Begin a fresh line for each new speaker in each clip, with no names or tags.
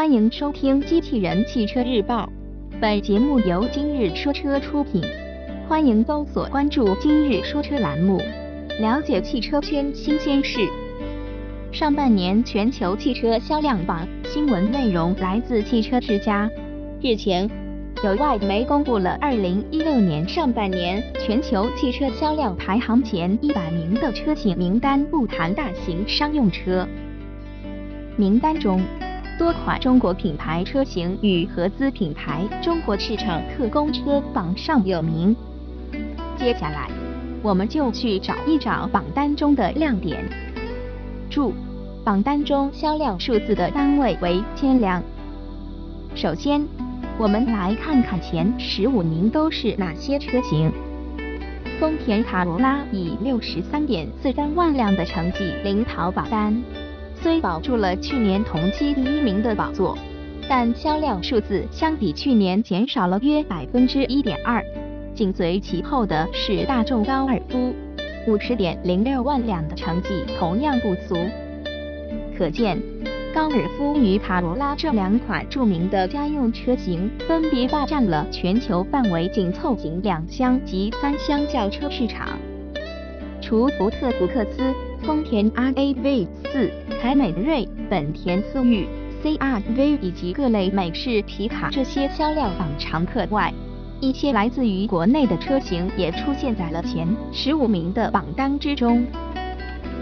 欢迎收听《机器人汽车日报》，本节目由今日说车出品。欢迎搜索关注“今日说车”栏目，了解汽车圈新鲜事。上半年全球汽车销量榜新闻内容来自汽车之家。日前，有外媒公布了2016年上半年全球汽车销量排行前100名的车型名单，不谈大型商用车。名单中，多款中国品牌车型与合资品牌中国市场特供车榜上有名。接下来，我们就去找一找榜单中的亮点。注：榜单中销量数字的单位为千辆。首先，我们来看看前十五名都是哪些车型。丰田卡罗拉以六十三点四三万辆的成绩领跑榜单，虽保住了去年同期第一名的宝座，但销量数字相比去年减少了约百分之一点二。紧随其后的是大众高尔夫，五十点零六万辆的成绩同样不俗。可见，高尔夫与卡罗拉这两款著名的家用车型，分别霸占了全球范围紧凑型两厢及三厢轿车市场。除福特福克斯、丰田 RAV4、凯美瑞、本田思域、CR-V 以及各类美式皮卡这些销量榜常客外，一些来自于国内的车型也出现在了前十五名的榜单之中。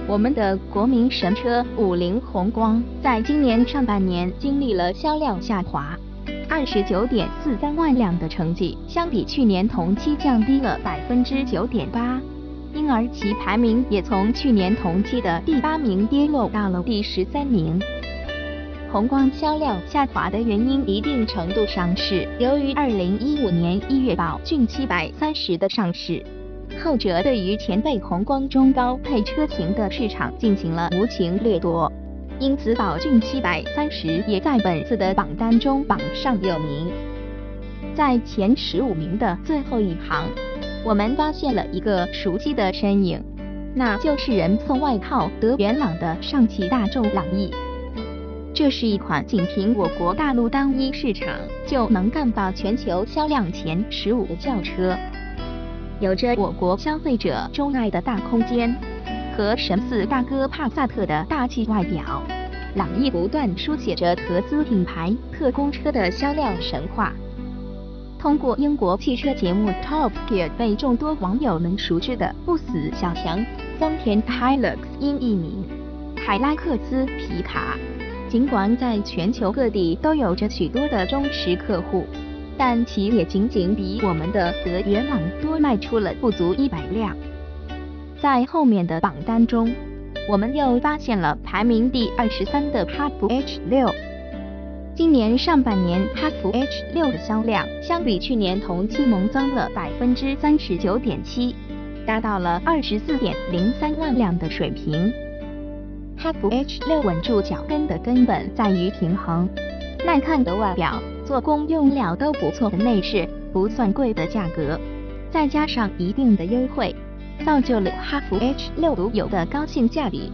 我们的国民神车五菱宏光，在今年上半年经历了销量下滑，二十九点四三万辆的成绩，相比去年同期降低了百分之九点八，因而其排名也从去年同期的第八名跌落到了第十三名。宏光销量下滑的原因，一定程度上是由于2015年1月宝骏730的上市，后者对于前辈宏光中高配车型的市场进行了无情掠夺，因此宝骏730也在本次的榜单中榜上有名。在前十五名的最后一行，我们发现了一个熟悉的身影，那就是人送外号“德元朗”的上汽大众朗逸。这是一款仅凭我国大陆单一市场就能干到全球销量前十五的轿车，有着我国消费者钟爱的大空间和神似大哥帕萨特的大气外表，朗逸不断书写着合资品牌特供车的销量神话。通过英国汽车节目 Top Gear 被众多网友们熟知的不死小强丰田 Hilux 因艺名海拉克斯皮卡。尽管在全球各地都有着许多的忠实客户，但其也仅仅比我们的德元朗多卖出了不足一百辆。在后面的榜单中，我们又发现了排名第二十三的哈弗 H 六。今年上半年哈弗 H 六的销量相比去年同期猛增了百分之三十九点七，达到了二十四点零三万辆的水平。哈弗 H 六稳住脚跟的根本在于平衡，耐看的外表，做工用料都不错的内饰，不算贵的价格，再加上一定的优惠，造就了哈弗 H 六独有的高性价比。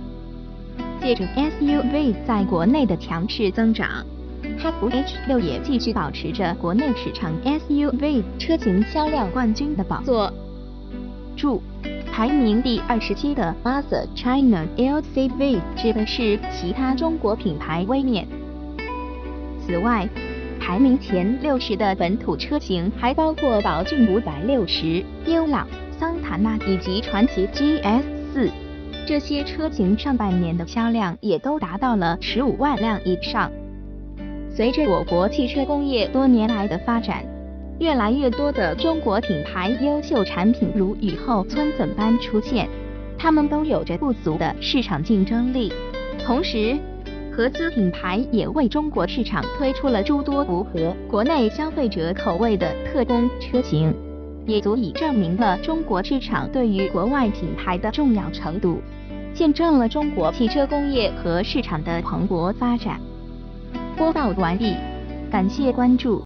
借着 SUV 在国内的强势增长，哈弗 H 六也继续保持着国内市场 SUV 车型销量冠军的宝座。注。排名第二十七的 Mazda China LCV 指的是其他中国品牌微面。此外，排名前六十的本土车型还包括宝骏五百六十、英朗、桑塔纳以及传祺 GS 四。这些车型上半年的销量也都达到了十五万辆以上。随着我国汽车工业多年来的发展。越来越多的中国品牌优秀产品如雨后春笋般出现，它们都有着不俗的市场竞争力。同时，合资品牌也为中国市场推出了诸多符合国内消费者口味的特供车型，也足以证明了中国市场对于国外品牌的重要程度，见证了中国汽车工业和市场的蓬勃发展。播报完毕，感谢关注。